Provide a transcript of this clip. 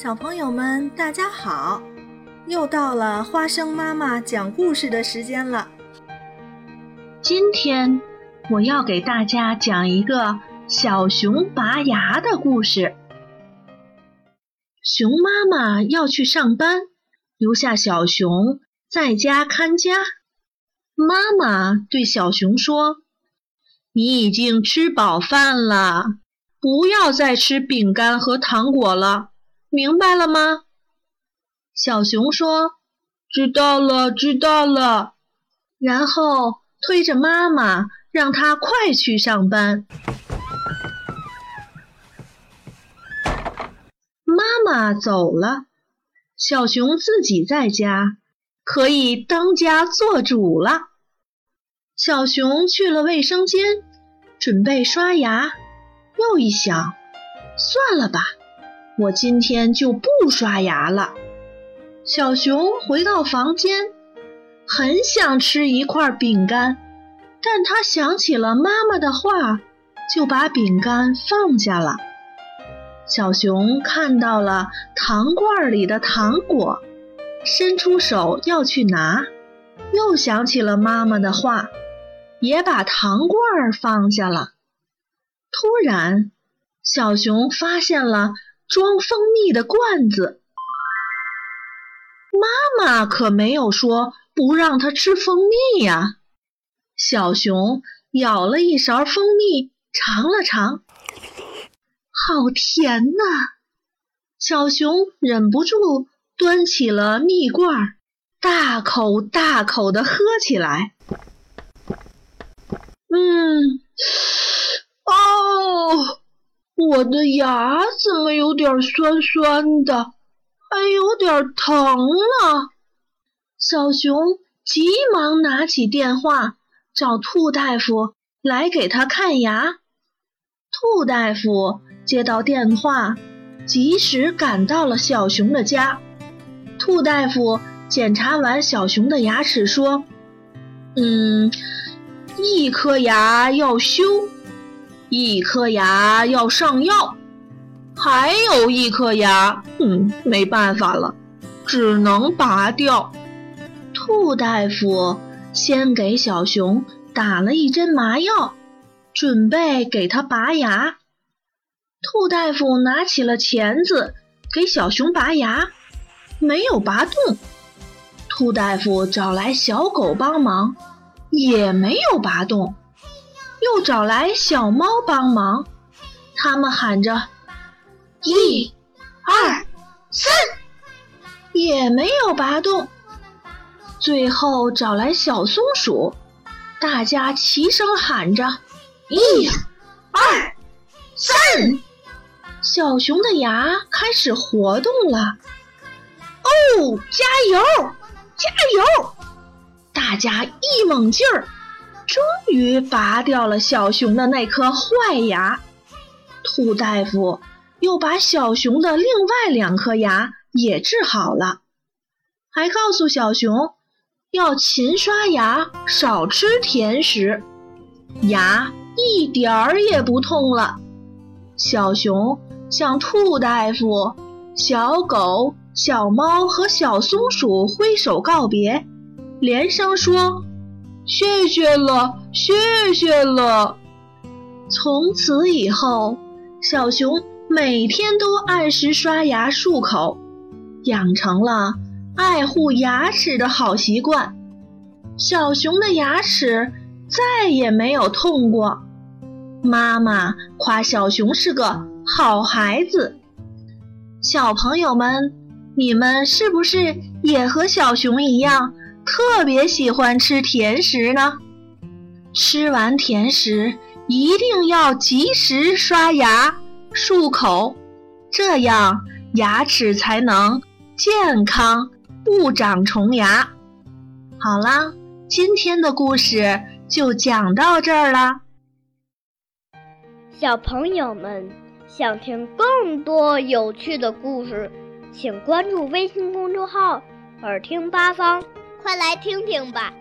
小朋友们，大家好！又到了花生妈妈讲故事的时间了。今天我要给大家讲一个小熊拔牙的故事。熊妈妈要去上班，留下小熊在家看家。妈妈对小熊说：“你已经吃饱饭了，不要再吃饼干和糖果了。”明白了吗？小熊说：“知道了，知道了。”然后推着妈妈，让她快去上班。妈妈走了，小熊自己在家，可以当家做主了。小熊去了卫生间，准备刷牙，又一想，算了吧。我今天就不刷牙了。小熊回到房间，很想吃一块饼干，但他想起了妈妈的话，就把饼干放下了。小熊看到了糖罐里的糖果，伸出手要去拿，又想起了妈妈的话，也把糖罐放下了。突然，小熊发现了。装蜂蜜的罐子，妈妈可没有说不让他吃蜂蜜呀。小熊舀了一勺蜂蜜，尝了尝，好甜呐！小熊忍不住端起了蜜罐，大口大口的喝起来。嗯，哦。我的牙怎么有点酸酸的，还有点疼呢？小熊急忙拿起电话找兔大夫来给他看牙。兔大夫接到电话，及时赶到了小熊的家。兔大夫检查完小熊的牙齿，说：“嗯，一颗牙要修。”一颗牙要上药，还有一颗牙，嗯，没办法了，只能拔掉。兔大夫先给小熊打了一针麻药，准备给他拔牙。兔大夫拿起了钳子给小熊拔牙，没有拔动。兔大夫找来小狗帮忙，也没有拔动。又找来小猫帮忙，他们喊着“一、二、三”，也没有拔动。最后找来小松鼠，大家齐声喊着“一、二、三”，小熊的牙开始活动了。哦，加油，加油！大家一猛劲儿。终于拔掉了小熊的那颗坏牙，兔大夫又把小熊的另外两颗牙也治好了，还告诉小熊要勤刷牙，少吃甜食，牙一点儿也不痛了。小熊向兔大夫、小狗、小猫和小松鼠挥手告别，连声说。谢谢了，谢谢了。从此以后，小熊每天都按时刷牙漱口，养成了爱护牙齿的好习惯。小熊的牙齿再也没有痛过。妈妈夸小熊是个好孩子。小朋友们，你们是不是也和小熊一样？特别喜欢吃甜食呢，吃完甜食一定要及时刷牙漱口，这样牙齿才能健康，不长虫牙。好啦，今天的故事就讲到这儿了。小朋友们想听更多有趣的故事，请关注微信公众号“耳听八方”。快来听听吧。